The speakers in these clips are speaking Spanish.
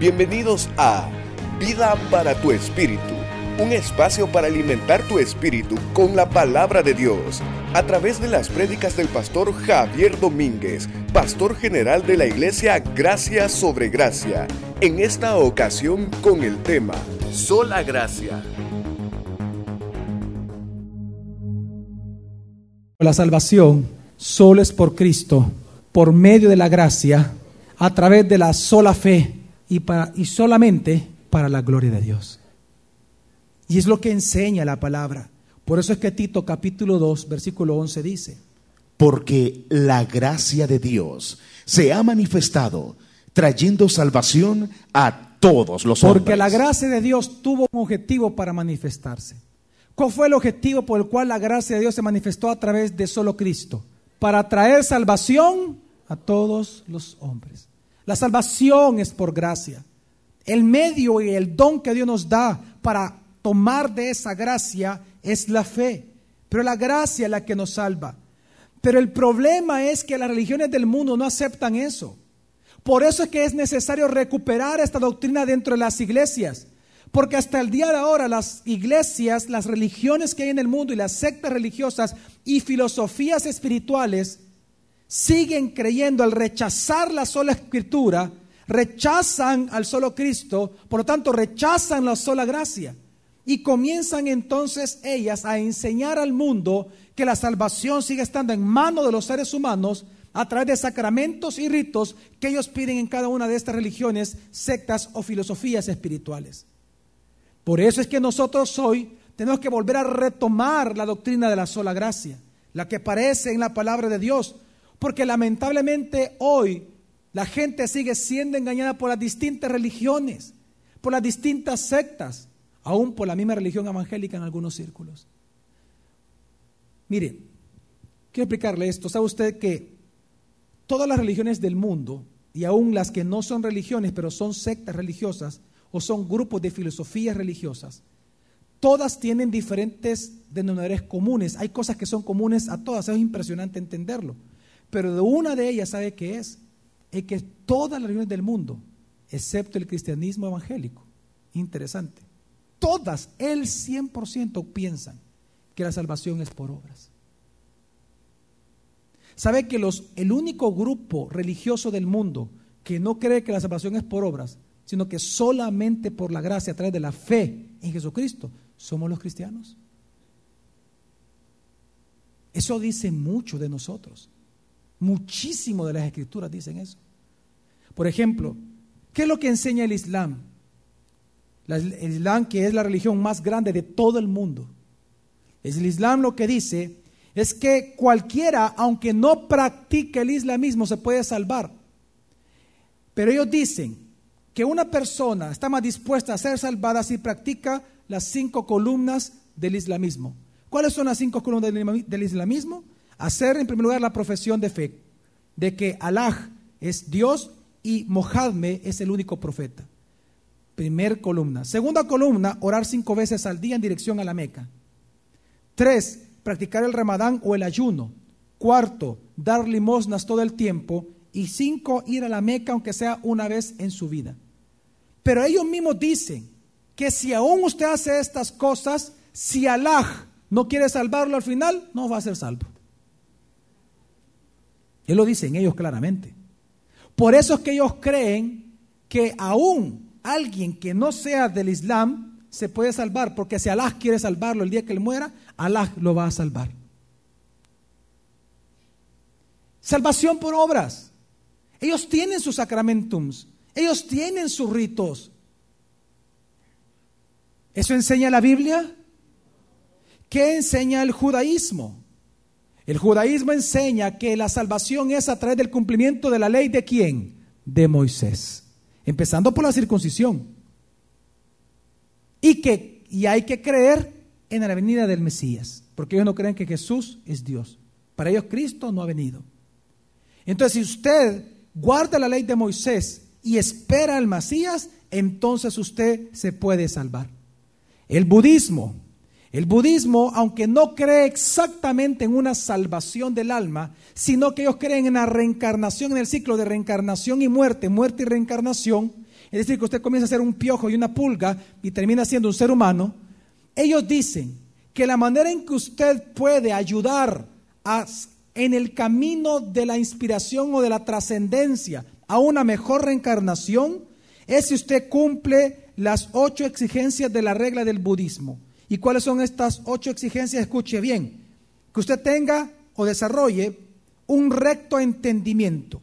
Bienvenidos a Vida para tu Espíritu, un espacio para alimentar tu espíritu con la palabra de Dios, a través de las prédicas del pastor Javier Domínguez, pastor general de la iglesia Gracia sobre Gracia, en esta ocasión con el tema Sola Gracia. La salvación solo es por Cristo, por medio de la gracia, a través de la sola fe y, para, y solamente para la gloria de Dios. Y es lo que enseña la palabra. Por eso es que Tito capítulo 2, versículo 11 dice, Porque la gracia de Dios se ha manifestado trayendo salvación a todos los hombres. porque la gracia de Dios tuvo un objetivo para manifestarse. ¿Cuál fue el objetivo por el cual la gracia de Dios se manifestó a través de solo Cristo? Para traer salvación a todos los hombres. La salvación es por gracia. El medio y el don que Dios nos da para tomar de esa gracia es la fe. Pero la gracia es la que nos salva. Pero el problema es que las religiones del mundo no aceptan eso. Por eso es que es necesario recuperar esta doctrina dentro de las iglesias. Porque hasta el día de ahora las iglesias, las religiones que hay en el mundo y las sectas religiosas y filosofías espirituales siguen creyendo al rechazar la sola escritura, rechazan al solo Cristo, por lo tanto rechazan la sola gracia. Y comienzan entonces ellas a enseñar al mundo que la salvación sigue estando en manos de los seres humanos a través de sacramentos y ritos que ellos piden en cada una de estas religiones, sectas o filosofías espirituales. Por eso es que nosotros hoy tenemos que volver a retomar la doctrina de la sola gracia, la que aparece en la palabra de Dios, porque lamentablemente hoy la gente sigue siendo engañada por las distintas religiones, por las distintas sectas, aún por la misma religión evangélica en algunos círculos. Mire, quiero explicarle esto. ¿Sabe usted que todas las religiones del mundo, y aún las que no son religiones, pero son sectas religiosas, o son grupos de filosofías religiosas, todas tienen diferentes denominadores comunes. Hay cosas que son comunes a todas, es impresionante entenderlo. Pero de una de ellas, ¿sabe qué es? Es que todas las religiones del mundo, excepto el cristianismo evangélico, interesante, todas, el 100% piensan que la salvación es por obras. ¿Sabe que los, el único grupo religioso del mundo que no cree que la salvación es por obras, sino que solamente por la gracia a través de la fe en Jesucristo, somos los cristianos? Eso dice mucho de nosotros. Muchísimo de las escrituras dicen eso. Por ejemplo, ¿qué es lo que enseña el Islam? el Islam que es la religión más grande de todo el mundo. El Islam lo que dice es que cualquiera, aunque no practique el islamismo, se puede salvar. Pero ellos dicen que una persona está más dispuesta a ser salvada si practica las cinco columnas del islamismo. ¿Cuáles son las cinco columnas del islamismo? Hacer en primer lugar la profesión de fe, de que Allah es Dios y Mohammed es el único profeta. Primer columna. Segunda columna, orar cinco veces al día en dirección a la Meca. Tres, practicar el ramadán o el ayuno. Cuarto, dar limosnas todo el tiempo. Y cinco, ir a la Meca aunque sea una vez en su vida. Pero ellos mismos dicen que si aún usted hace estas cosas, si Allah no quiere salvarlo al final, no va a ser salvo. Él lo dicen ellos claramente. Por eso es que ellos creen que aún alguien que no sea del Islam se puede salvar, porque si Allah quiere salvarlo el día que él muera, Allah lo va a salvar. Salvación por obras. Ellos tienen sus sacramentums, ellos tienen sus ritos. ¿Eso enseña la Biblia? ¿Qué enseña el judaísmo? El judaísmo enseña que la salvación es a través del cumplimiento de la ley de quién? De Moisés. Empezando por la circuncisión. Y que y hay que creer en la venida del Mesías, porque ellos no creen que Jesús es Dios. Para ellos Cristo no ha venido. Entonces, si usted guarda la ley de Moisés y espera al Mesías, entonces usted se puede salvar. El budismo, el budismo, aunque no cree exactamente en una salvación del alma, sino que ellos creen en la reencarnación, en el ciclo de reencarnación y muerte, muerte y reencarnación, es decir, que usted comienza a ser un piojo y una pulga y termina siendo un ser humano, ellos dicen que la manera en que usted puede ayudar en el camino de la inspiración o de la trascendencia a una mejor reencarnación es si usted cumple las ocho exigencias de la regla del budismo. ¿Y cuáles son estas ocho exigencias? Escuche bien. Que usted tenga o desarrolle un recto entendimiento,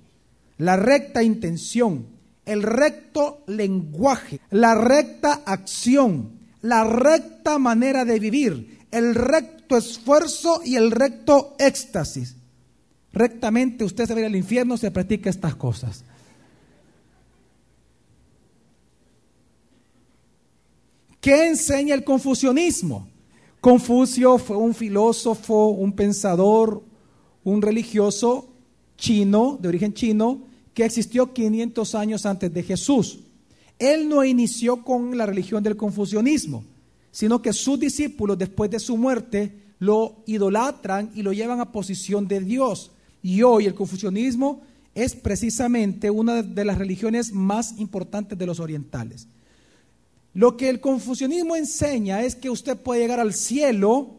la recta intención, el recto lenguaje, la recta acción, la recta manera de vivir, el recto esfuerzo y el recto éxtasis. Rectamente usted se va a ir al infierno si practica estas cosas. ¿Qué enseña el confucianismo? Confucio fue un filósofo, un pensador, un religioso chino, de origen chino, que existió 500 años antes de Jesús. Él no inició con la religión del confucianismo, sino que sus discípulos después de su muerte lo idolatran y lo llevan a posición de Dios. Y hoy el confucianismo es precisamente una de las religiones más importantes de los orientales. Lo que el confucianismo enseña es que usted puede llegar al cielo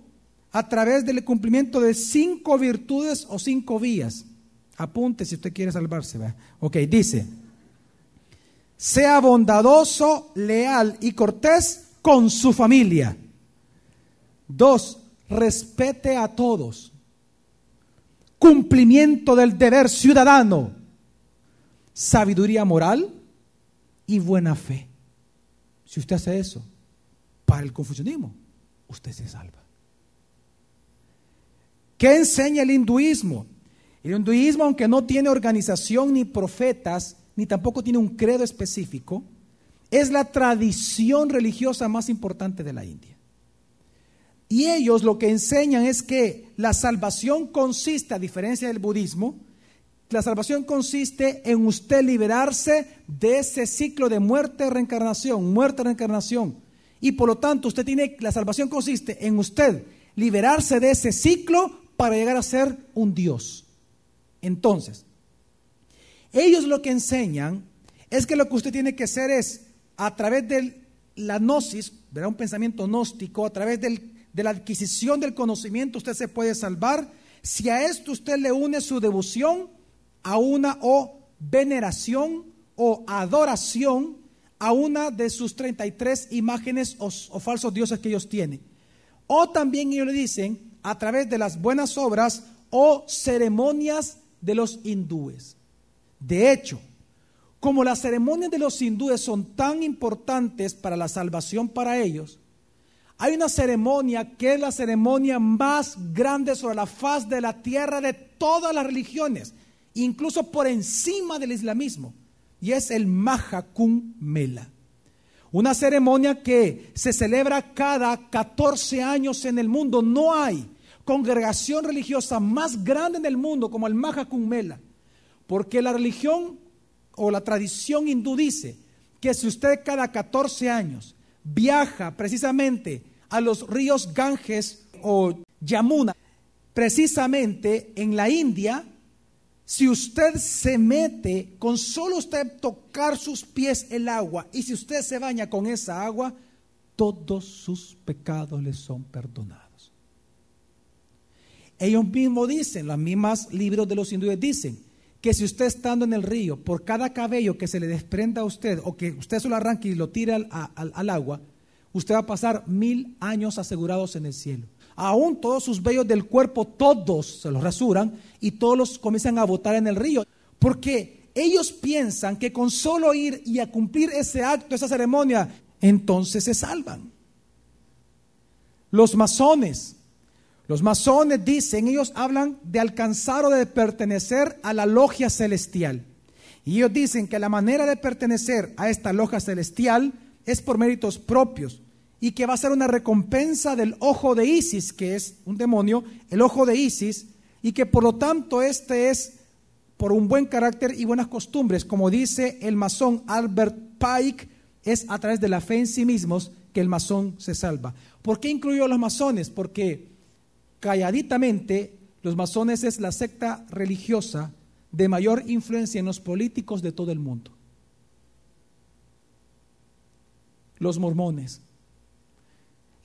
a través del cumplimiento de cinco virtudes o cinco vías. Apunte si usted quiere salvarse. Ok, dice, sea bondadoso, leal y cortés con su familia. Dos, respete a todos. Cumplimiento del deber ciudadano. Sabiduría moral y buena fe. Si usted hace eso para el confucianismo, usted se salva. ¿Qué enseña el hinduismo? El hinduismo, aunque no tiene organización ni profetas, ni tampoco tiene un credo específico, es la tradición religiosa más importante de la India. Y ellos lo que enseñan es que la salvación consiste, a diferencia del budismo, la salvación consiste en usted liberarse de ese ciclo de muerte, reencarnación, muerte, reencarnación. Y por lo tanto, usted tiene, la salvación consiste en usted liberarse de ese ciclo para llegar a ser un Dios. Entonces, ellos lo que enseñan es que lo que usted tiene que hacer es, a través de la gnosis, un pensamiento gnóstico, a través de la adquisición del conocimiento, usted se puede salvar. Si a esto usted le une su devoción, a una o veneración o adoración a una de sus 33 imágenes o, falsos dioses que ellos tienen. O también ellos le dicen a través de las buenas obras o ceremonias de los hindúes. De hecho, como las ceremonias de los hindúes son tan importantes para la salvación para ellos, hay una ceremonia que es la ceremonia más grande sobre la faz de la tierra de todas las religiones incluso por encima del islamismo, y es el Mahakum Mela. Una ceremonia que se celebra cada 14 años en el mundo. No hay congregación religiosa más grande en el mundo como el Mahakum Mela, porque la religión o la tradición hindú dice que si usted cada 14 años viaja precisamente a los ríos Ganges o Yamuna, precisamente en la India, si usted se mete con solo usted tocar sus pies el agua y si usted se baña con esa agua, todos sus pecados le son perdonados. Ellos mismos dicen, los mismos libros de los hindúes dicen, que si usted estando en el río, por cada cabello que se le desprenda a usted o que usted se lo arranque y lo tire al, al agua, usted va a pasar mil años asegurados en el cielo aún todos sus vellos del cuerpo, todos se los rasuran y todos los comienzan a botar en el río. Porque ellos piensan que con solo ir y a cumplir ese acto, esa ceremonia, entonces se salvan. Los masones, los masones dicen, ellos hablan de alcanzar o de pertenecer a la logia celestial. Y ellos dicen que la manera de pertenecer a esta logia celestial es por méritos propios y que va a ser una recompensa del ojo de Isis, que es un demonio, el ojo de Isis, y que por lo tanto este es por un buen carácter y buenas costumbres, como dice el masón Albert Pike, es a través de la fe en sí mismos que el masón se salva. ¿Por qué incluyó a los masones? Porque calladitamente los masones es la secta religiosa de mayor influencia en los políticos de todo el mundo. Los mormones.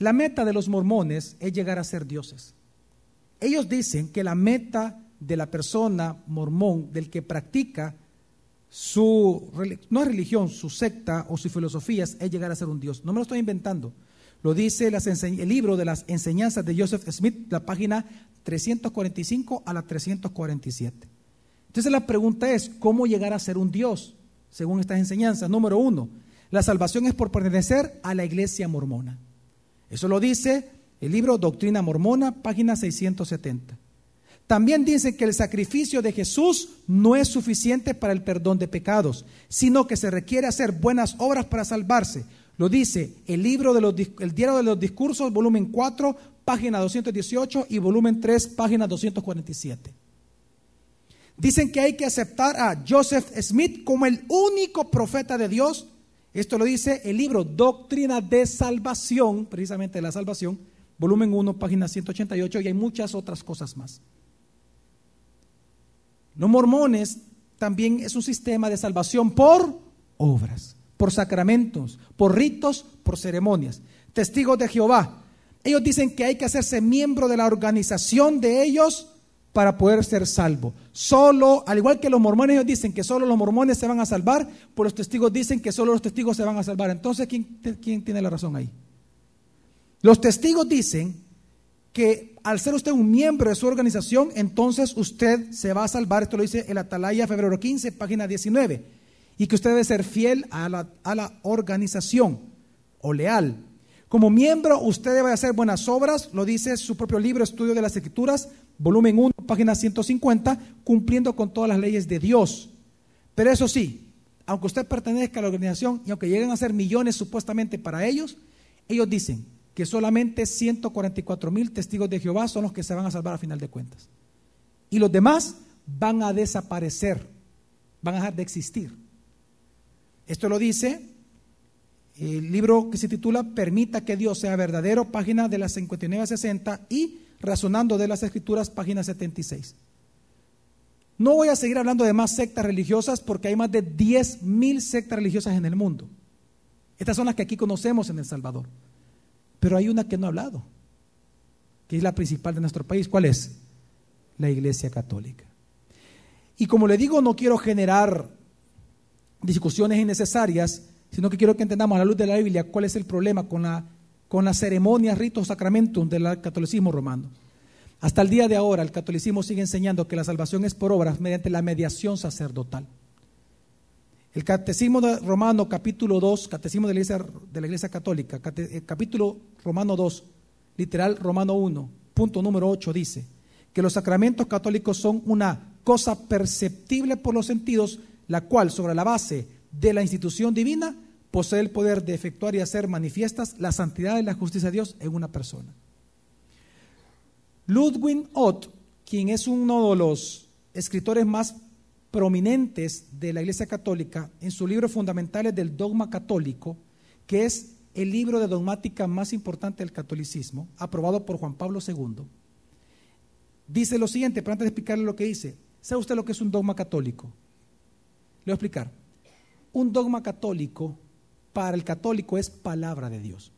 La meta de los mormones es llegar a ser dioses. Ellos dicen que la meta de la persona mormón, del que practica su, no es religión, su secta o sus filosofías, es llegar a ser un dios. No me lo estoy inventando. Lo dice el libro de las enseñanzas de Joseph Smith, la página 345 a la 347. Entonces la pregunta es, ¿cómo llegar a ser un Dios? Según estas enseñanzas. Número uno, la salvación es por pertenecer a la iglesia mormona. Eso lo dice el libro Doctrina Mormona, página 670. También dice que el sacrificio de Jesús no es suficiente para el perdón de pecados, sino que se requiere hacer buenas obras para salvarse. Lo dice el libro de los, el diario de los discursos, volumen 4, página 218 y volumen 3, página 247. Dicen que hay que aceptar a Joseph Smith como el único profeta de Dios. Esto lo dice el libro Doctrina de Salvación, precisamente de la salvación, volumen 1, página 188, y hay muchas otras cosas más. Los mormones también es un sistema de salvación por obras, por sacramentos, por ritos, por ceremonias. Testigos de Jehová. Ellos dicen que hay que hacerse miembro de la organización de ellos para poder ser salvo. Solo, al igual que los mormones, ellos dicen que solo los mormones se van a salvar, pues los testigos dicen que solo los testigos se van a salvar. Entonces, ¿quién, tiene la razón ahí? Los testigos dicen que al ser usted un miembro de su organización, entonces usted se va a salvar. Esto lo dice el Atalaya, febrero 15, página 19. Y que usted debe ser fiel a la organización o leal. Como miembro, usted debe hacer buenas obras, lo dice su propio libro, Estudio de las Escrituras, volumen 1, página 150, cumpliendo con todas las leyes de Dios. Pero eso sí, aunque usted pertenezca a la organización y aunque lleguen a ser millones supuestamente para ellos, ellos dicen que solamente 144 mil testigos de Jehová son los que se van a salvar a final de cuentas. Y los demás van a desaparecer, van a dejar de existir. Esto lo dice el libro que se titula Permita que Dios sea verdadero, página de las 59 a 60 y Razonando de las Escrituras, página 76. No voy a seguir hablando de más sectas religiosas porque hay más de 10 mil sectas religiosas en el mundo. Estas son las que aquí conocemos en El Salvador. Pero hay una que no ha hablado, que es la principal de nuestro país. ¿Cuál es? La Iglesia Católica. Y como le digo, no quiero generar discusiones innecesarias, sino que quiero que entendamos a la luz de la Biblia cuál es el problema con la con las ceremonias, ritos, sacramentos del catolicismo romano. Hasta el día de ahora el catolicismo sigue enseñando que la salvación es por obras mediante la mediación sacerdotal. El Catecismo Romano capítulo 2, Catecismo de la Iglesia, de la iglesia Católica, eh, capítulo Romano 2, literal Romano 1, punto número 8 dice que los sacramentos católicos son una cosa perceptible por los sentidos, la cual sobre la base de la institución divina posee el poder de efectuar y hacer manifiestas la santidad y la justicia de Dios en una persona. Ludwig Ott, quien es uno de los escritores más prominentes de la Iglesia Católica, en su libro Fundamentales del Dogma Católico, que es el libro de dogmática más importante del catolicismo, aprobado por Juan Pablo II, dice lo siguiente, pero antes de explicarle lo que dice, ¿sabe usted lo que es un dogma católico? Le voy a explicar. Un dogma católico para el católico es palabra de Dios.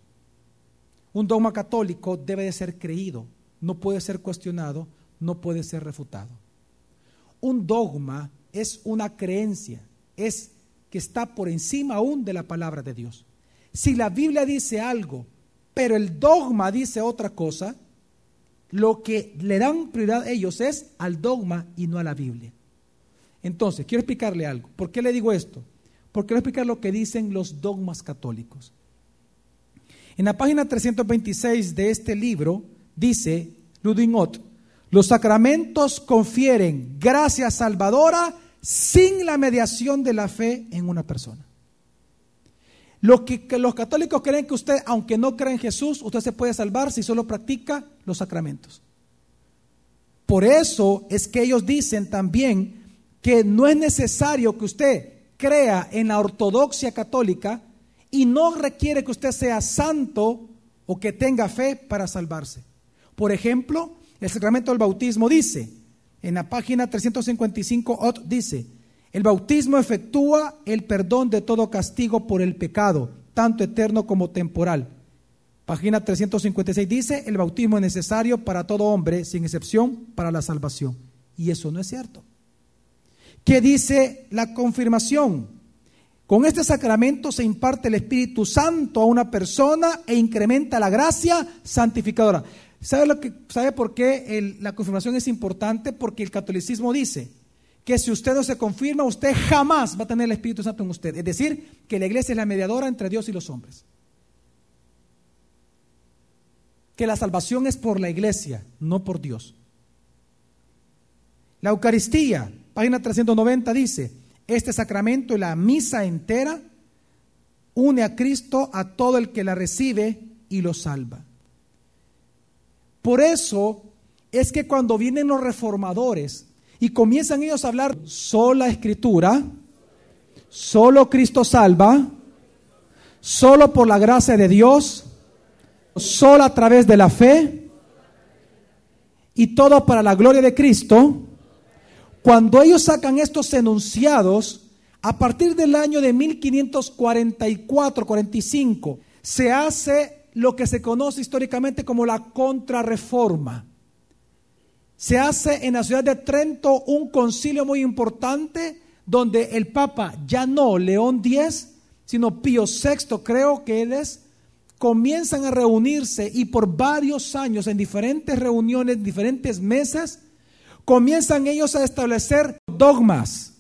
Un dogma católico debe de ser creído, no puede ser cuestionado, no puede ser refutado. Un dogma es una creencia, es que está por encima aún de la palabra de Dios. Si la Biblia dice algo, pero el dogma dice otra cosa, lo que le dan prioridad a ellos es al dogma y no a la Biblia. Entonces, quiero explicarle algo. ¿Por qué le digo esto? Porque voy a explicar lo que dicen los dogmas católicos. En la página 326 de este libro dice Ludingot, los sacramentos confieren gracia salvadora sin la mediación de la fe en una persona. Lo que, los católicos creen que usted, aunque no crea en Jesús, usted se puede salvar si solo practica los sacramentos. Por eso es que ellos dicen también que no es necesario que usted crea en la ortodoxia católica y no requiere que usted sea santo o que tenga fe para salvarse. Por ejemplo, el sacramento del bautismo dice, en la página 355 dice, el bautismo efectúa el perdón de todo castigo por el pecado, tanto eterno como temporal. Página 356 dice, el bautismo es necesario para todo hombre, sin excepción, para la salvación. Y eso no es cierto. ¿Qué dice la confirmación? Con este sacramento se imparte el Espíritu Santo a una persona e incrementa la gracia santificadora. ¿Sabe, lo que, ¿sabe por qué la confirmación es importante? Porque el catolicismo dice que si usted no se confirma, usted jamás va a tener el Espíritu Santo en usted. Es decir, que la iglesia es la mediadora entre Dios y los hombres. Que la salvación es por la iglesia, no por Dios. La Eucaristía, página 390 dice, este sacramento y la misa entera une a Cristo a todo el que la recibe y lo salva. Por eso es que cuando vienen los reformadores y comienzan ellos a hablar sola escritura, solo Cristo salva, solo por la gracia de Dios, solo a través de la fe y todo para la gloria de Cristo, cuando ellos sacan estos enunciados, a partir del año de 1544-45, se hace lo que se conoce históricamente como la contrarreforma. Se hace en la ciudad de Trento un concilio muy importante donde el Papa, ya no León X, sino Pío VI, creo que es, comienzan a reunirse y por varios años en diferentes reuniones, diferentes mesas, comienzan ellos a establecer dogmas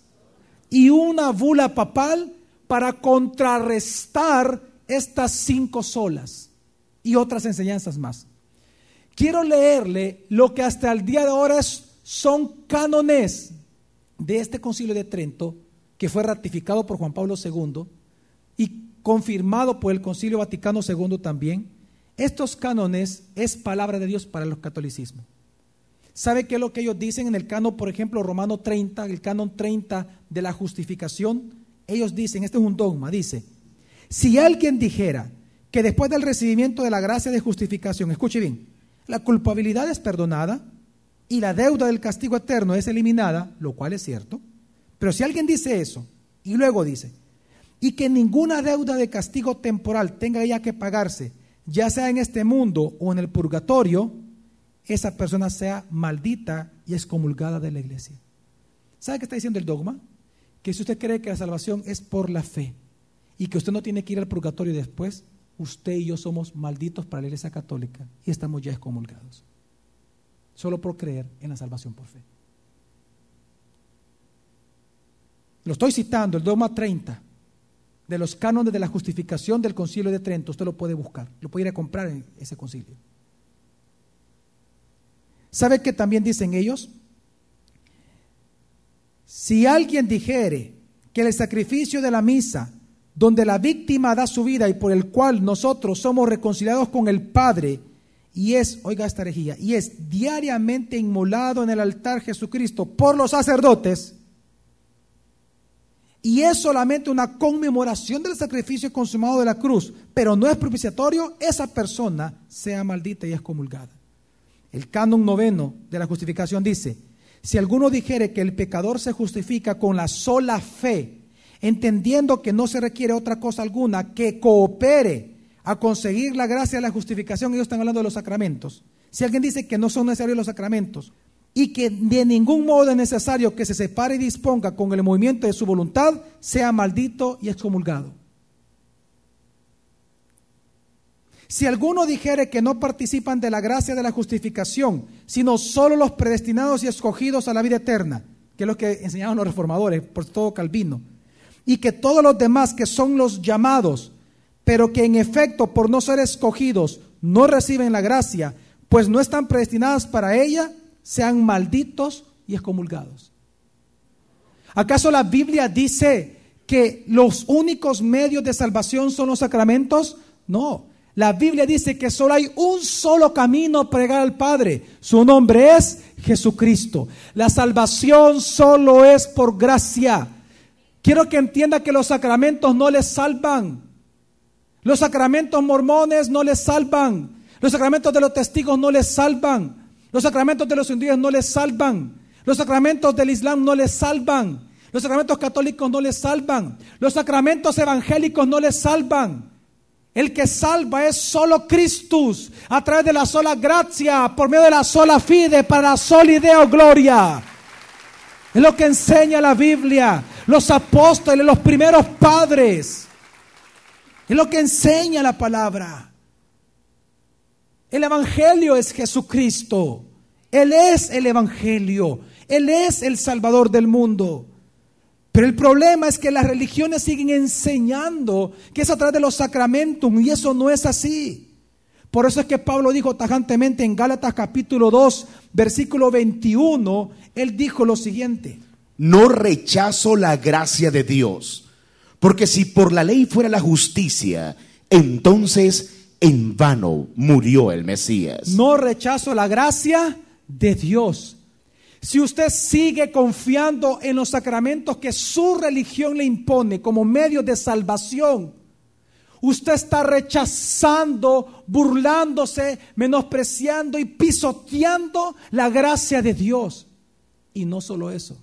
y una bula papal para contrarrestar estas cinco solas y otras enseñanzas más. Quiero leerle lo que hasta el día de ahora son cánones de este concilio de Trento, que fue ratificado por Juan Pablo II y confirmado por el concilio Vaticano II también. Estos cánones es palabra de Dios para los catolicismos. ¿Sabe qué es lo que ellos dicen en el canon, por ejemplo, Romano 30, el canon 30 de la justificación? Ellos dicen, este es un dogma, dice, si alguien dijera que después del recibimiento de la gracia de justificación, escuche bien, la culpabilidad es perdonada y la deuda del castigo eterno es eliminada, lo cual es cierto, pero si alguien dice eso y luego dice, y que ninguna deuda de castigo temporal tenga ya que pagarse, ya sea en este mundo o en el purgatorio, esa persona sea maldita y excomulgada de la iglesia. ¿Sabe qué está diciendo el dogma? Que si usted cree que la salvación es por la fe y que usted no tiene que ir al purgatorio después, usted y yo somos malditos para la iglesia católica y estamos ya excomulgados. Solo por creer en la salvación por fe. Lo estoy citando, el dogma 30 de los cánones de la justificación del concilio de Trento. Usted lo puede buscar, lo puede ir a comprar en ese concilio. ¿Sabe qué también dicen ellos? Si alguien dijere que el sacrificio de la misa, donde la víctima da su vida y por el cual nosotros somos reconciliados con el Padre, y es, oiga esta herejía, y es diariamente inmolado en el altar Jesucristo por los sacerdotes, y es solamente una conmemoración del sacrificio consumado de la cruz, pero no es propiciatorio, esa persona sea maldita y excomulgada. El canon noveno de la justificación dice, si alguno dijere que el pecador se justifica con la sola fe, entendiendo que no se requiere otra cosa alguna que coopere a conseguir la gracia de la justificación, ellos están hablando de los sacramentos. Si alguien dice que no son necesarios los sacramentos y que de ningún modo es necesario que se separe y disponga con el movimiento de su voluntad, sea maldito y excomulgado. Si alguno dijere que no participan de la gracia de la justificación, sino solo los predestinados y escogidos a la vida eterna, que es lo que enseñaban los reformadores, por todo Calvino, y que todos los demás que son los llamados, pero que en efecto por no ser escogidos no reciben la gracia, pues no están predestinados para ella, sean malditos y excomulgados. ¿Acaso la Biblia dice que los únicos medios de salvación son los sacramentos? No, la Biblia dice que solo hay un solo camino para llegar al Padre. Su nombre es Jesucristo. La salvación solo es por gracia. Quiero que entienda que los sacramentos no les salvan. Los sacramentos mormones no les salvan. Los sacramentos de los testigos no les salvan. Los sacramentos de los judíos no les salvan. Los sacramentos del Islam no les salvan. Los sacramentos católicos no les salvan. Los sacramentos evangélicos no les salvan. El que salva es solo Cristo, a través de la sola gracia, por medio de la sola fide, para la sola idea o gloria. Es lo que enseña la Biblia, los apóstoles, los primeros padres. Es lo que enseña la palabra. El Evangelio es Jesucristo. Él es el Evangelio. Él es el Salvador del mundo. Pero el problema es que las religiones siguen enseñando que es a través de los sacramentos y eso no es así. Por eso es que Pablo dijo tajantemente en Gálatas capítulo 2, versículo 21, él dijo lo siguiente. No rechazo la gracia de Dios, porque si por la ley fuera la justicia, entonces en vano murió el Mesías. No rechazo la gracia de Dios. Si usted sigue confiando en los sacramentos que su religión le impone como medio de salvación, usted está rechazando, burlándose, menospreciando y pisoteando la gracia de Dios. Y no solo eso,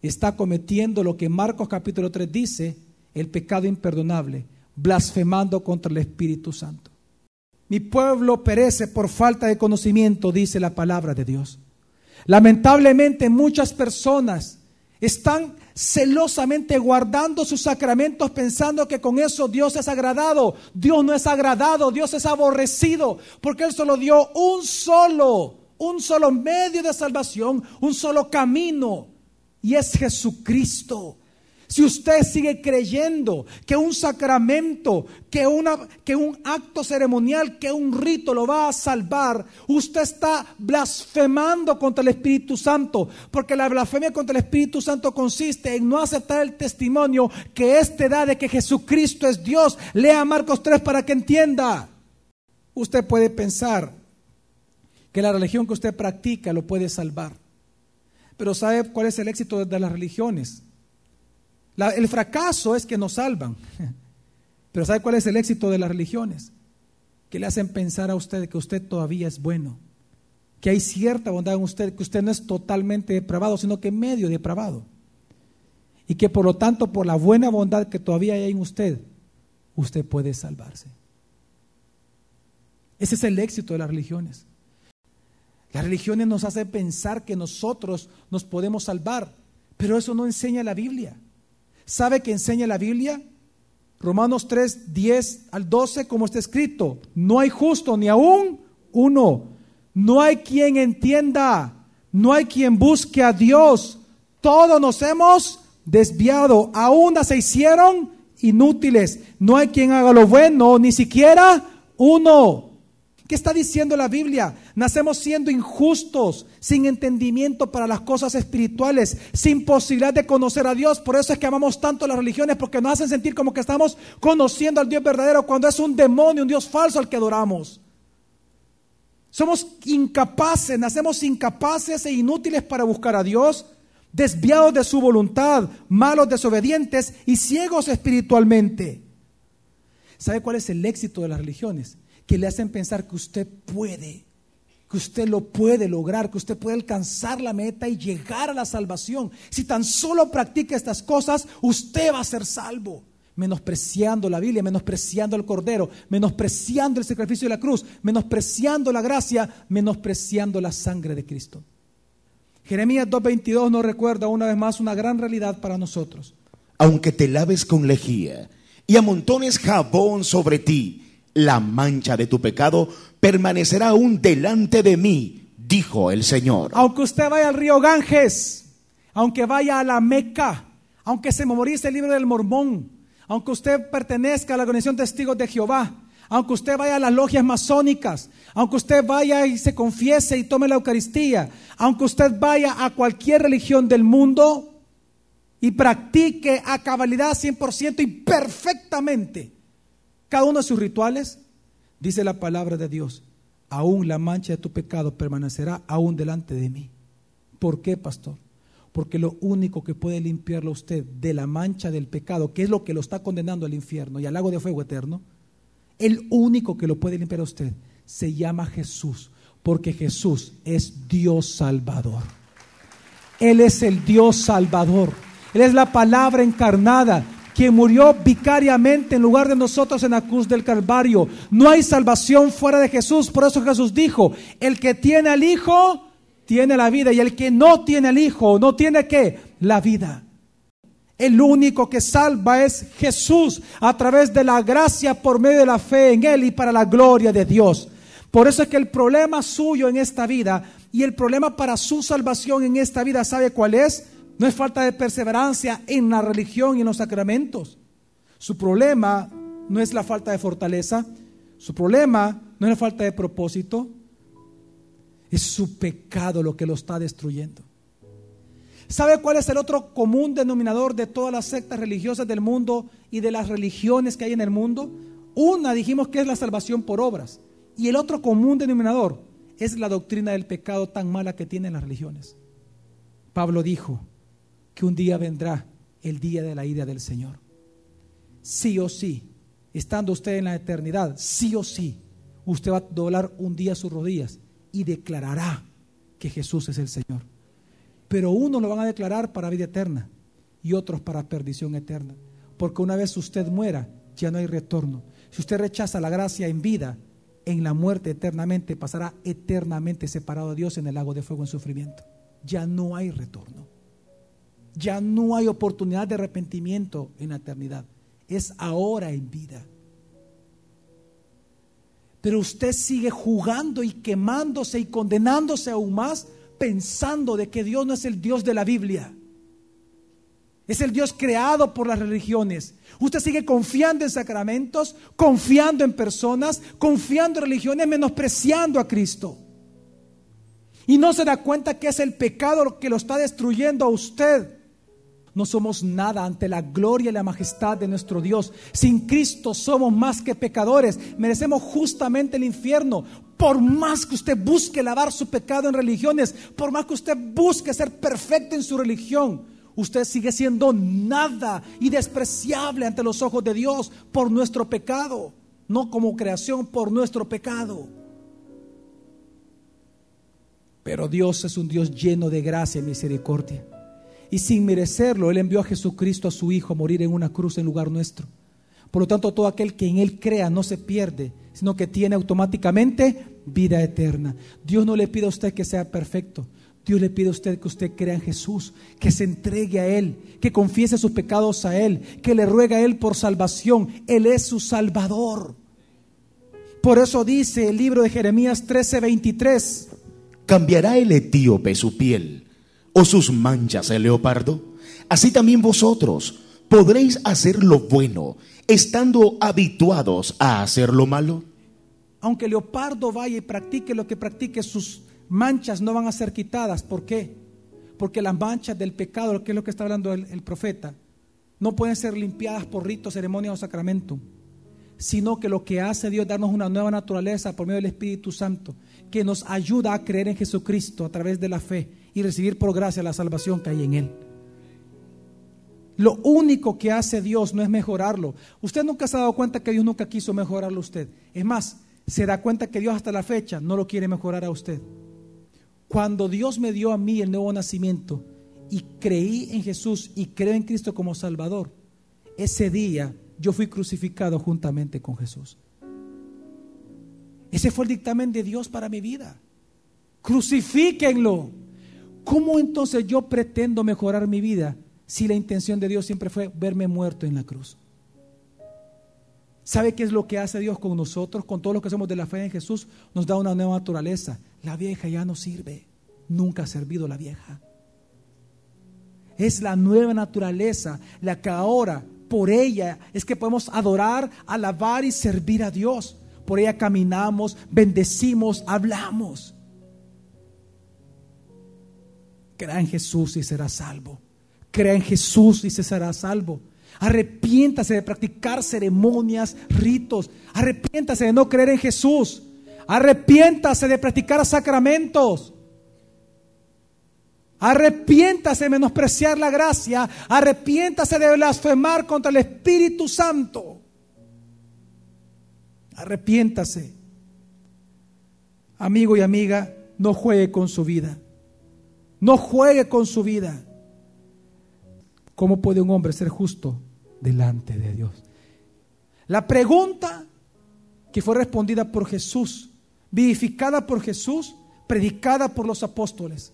está cometiendo lo que Marcos capítulo 3 dice, el pecado imperdonable, blasfemando contra el Espíritu Santo. Mi pueblo perece por falta de conocimiento, dice la palabra de Dios. Lamentablemente muchas personas están celosamente guardando sus sacramentos pensando que con eso Dios es agradado. Dios no es agradado, Dios es aborrecido, porque Él solo dio un solo, un solo medio de salvación, un solo camino, y es Jesucristo. Si usted sigue creyendo que un sacramento, que, una, que un acto ceremonial, que un rito lo va a salvar, usted está blasfemando contra el Espíritu Santo, porque la blasfemia contra el Espíritu Santo consiste en no aceptar el testimonio que éste da de que Jesucristo es Dios. Lea Marcos 3 para que entienda. Usted puede pensar que la religión que usted practica lo puede salvar, pero ¿sabe cuál es el éxito de las religiones? El fracaso es que nos salvan. Pero ¿sabe cuál es el éxito de las religiones? Que le hacen pensar a usted que usted todavía es bueno, que hay cierta bondad en usted, que usted no es totalmente depravado, sino que medio depravado. Y que por lo tanto, por la buena bondad que todavía hay en usted, usted puede salvarse. Ese es el éxito de las religiones. Las religiones nos hacen pensar que nosotros nos podemos salvar, pero eso no enseña la Biblia. ¿Sabe qué enseña la Biblia? Romanos 3, 10 al 12, como está escrito, no hay justo ni aún uno, no hay quien entienda, no hay quien busque a Dios, todos nos hemos desviado, aún se hicieron inútiles, no hay quien haga lo bueno, ni siquiera uno. ¿Qué está diciendo la Biblia? Nacemos siendo injustos, sin entendimiento para las cosas espirituales, sin posibilidad de conocer a Dios. Por eso es que amamos tanto las religiones, porque nos hacen sentir como que estamos conociendo al Dios verdadero cuando es un demonio, un Dios falso al que adoramos. Somos incapaces, nacemos incapaces e inútiles para buscar a Dios, desviados de su voluntad, malos, desobedientes y ciegos espiritualmente. ¿Sabe cuál es el éxito de las religiones? Que le hacen pensar que usted puede, que usted lo puede lograr, que usted puede alcanzar la meta y llegar a la salvación. Si tan solo practica estas cosas, usted va a ser salvo. Menospreciando la Biblia, menospreciando el Cordero, menospreciando el sacrificio de la cruz, menospreciando la gracia, menospreciando la sangre de Cristo. Jeremías 2.22 nos recuerda una vez más una gran realidad para nosotros. Aunque te laves con lejía y amontones jabón sobre ti, la mancha de tu pecado permanecerá aún delante de mí, dijo el Señor. Aunque usted vaya al río Ganges, aunque vaya a la Meca, aunque se memorice el libro del Mormón, aunque usted pertenezca a la organización Testigos de Jehová, aunque usted vaya a las logias masónicas, aunque usted vaya y se confiese y tome la Eucaristía, aunque usted vaya a cualquier religión del mundo y practique a cabalidad 100% y perfectamente cada uno de sus rituales, dice la palabra de Dios, aún la mancha de tu pecado permanecerá aún delante de mí. ¿Por qué, pastor? Porque lo único que puede limpiarlo usted de la mancha del pecado, que es lo que lo está condenando al infierno y al lago de fuego eterno, el único que lo puede limpiar a usted se llama Jesús, porque Jesús es Dios Salvador. Él es el Dios Salvador. Él es la palabra encarnada quien murió vicariamente en lugar de nosotros en la cruz del Calvario. No hay salvación fuera de Jesús. Por eso Jesús dijo, el que tiene al Hijo, tiene la vida. Y el que no tiene al Hijo, no tiene qué? La vida. El único que salva es Jesús a través de la gracia por medio de la fe en Él y para la gloria de Dios. Por eso es que el problema suyo en esta vida y el problema para su salvación en esta vida, ¿sabe cuál es? No es falta de perseverancia en la religión y en los sacramentos. Su problema no es la falta de fortaleza. Su problema no es la falta de propósito. Es su pecado lo que lo está destruyendo. ¿Sabe cuál es el otro común denominador de todas las sectas religiosas del mundo y de las religiones que hay en el mundo? Una dijimos que es la salvación por obras. Y el otro común denominador es la doctrina del pecado tan mala que tienen las religiones. Pablo dijo que un día vendrá el día de la ira del Señor. Sí o sí, estando usted en la eternidad, sí o sí, usted va a doblar un día sus rodillas y declarará que Jesús es el Señor. Pero unos lo van a declarar para vida eterna y otros para perdición eterna. Porque una vez usted muera, ya no hay retorno. Si usted rechaza la gracia en vida, en la muerte eternamente pasará eternamente separado de Dios en el lago de fuego en sufrimiento. Ya no hay retorno. Ya no hay oportunidad de arrepentimiento en la eternidad. Es ahora en vida. Pero usted sigue jugando y quemándose y condenándose aún más pensando de que Dios no es el Dios de la Biblia. Es el Dios creado por las religiones. Usted sigue confiando en sacramentos, confiando en personas, confiando en religiones, menospreciando a Cristo. Y no se da cuenta que es el pecado que lo está destruyendo a usted. No somos nada ante la gloria y la majestad de nuestro Dios. Sin Cristo somos más que pecadores. Merecemos justamente el infierno. Por más que usted busque lavar su pecado en religiones, por más que usted busque ser perfecto en su religión, usted sigue siendo nada y despreciable ante los ojos de Dios por nuestro pecado. No como creación, por nuestro pecado. Pero Dios es un Dios lleno de gracia y misericordia. Y sin merecerlo, Él envió a Jesucristo, a su Hijo, a morir en una cruz en lugar nuestro. Por lo tanto, todo aquel que en Él crea no se pierde, sino que tiene automáticamente vida eterna. Dios no le pide a usted que sea perfecto. Dios le pide a usted que usted crea en Jesús, que se entregue a Él, que confiese sus pecados a Él, que le ruega a Él por salvación. Él es su Salvador. Por eso dice el libro de Jeremías 13:23. ¿Cambiará el etíope su piel o sus manchas el leopardo? Así también vosotros podréis hacer lo bueno, estando habituados a hacer lo malo. Aunque el leopardo vaya y practique lo que practique, sus manchas no van a ser quitadas. ¿Por qué? Porque las manchas del pecado, que es lo que está hablando el, el profeta, no pueden ser limpiadas por ritos, ceremonias o sacramentos, sino que lo que hace Dios es darnos una nueva naturaleza por medio del Espíritu Santo, que nos ayuda a creer en Jesucristo a través de la fe y recibir por gracia la salvación que hay en Él. Lo único que hace Dios no es mejorarlo. Usted nunca se ha dado cuenta que Dios nunca quiso mejorarlo a usted. Es más, se da cuenta que Dios hasta la fecha no lo quiere mejorar a usted. Cuando Dios me dio a mí el nuevo nacimiento y creí en Jesús y creo en Cristo como Salvador, ese día yo fui crucificado juntamente con Jesús. Ese fue el dictamen de Dios para mi vida. Crucifíquenlo. ¿Cómo entonces yo pretendo mejorar mi vida si la intención de Dios siempre fue verme muerto en la cruz? ¿Sabe qué es lo que hace Dios con nosotros, con todos los que somos de la fe en Jesús? Nos da una nueva naturaleza. La vieja ya no sirve. Nunca ha servido la vieja. Es la nueva naturaleza la que ahora, por ella, es que podemos adorar, alabar y servir a Dios. Por ella caminamos, bendecimos, hablamos. Crea en Jesús y será salvo. Crea en Jesús y se será salvo. Arrepiéntase de practicar ceremonias, ritos. Arrepiéntase de no creer en Jesús. Arrepiéntase de practicar sacramentos. Arrepiéntase de menospreciar la gracia. Arrepiéntase de blasfemar contra el Espíritu Santo. Arrepiéntase. Amigo y amiga, no juegue con su vida. No juegue con su vida. ¿Cómo puede un hombre ser justo delante de Dios. La pregunta que fue respondida por Jesús, vivificada por Jesús, predicada por los apóstoles.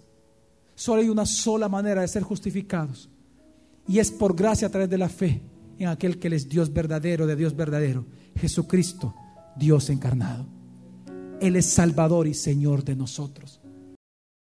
Solo hay una sola manera de ser justificados. Y es por gracia a través de la fe en aquel que es Dios verdadero, de Dios verdadero, Jesucristo, Dios encarnado. Él es Salvador y Señor de nosotros.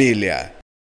familia.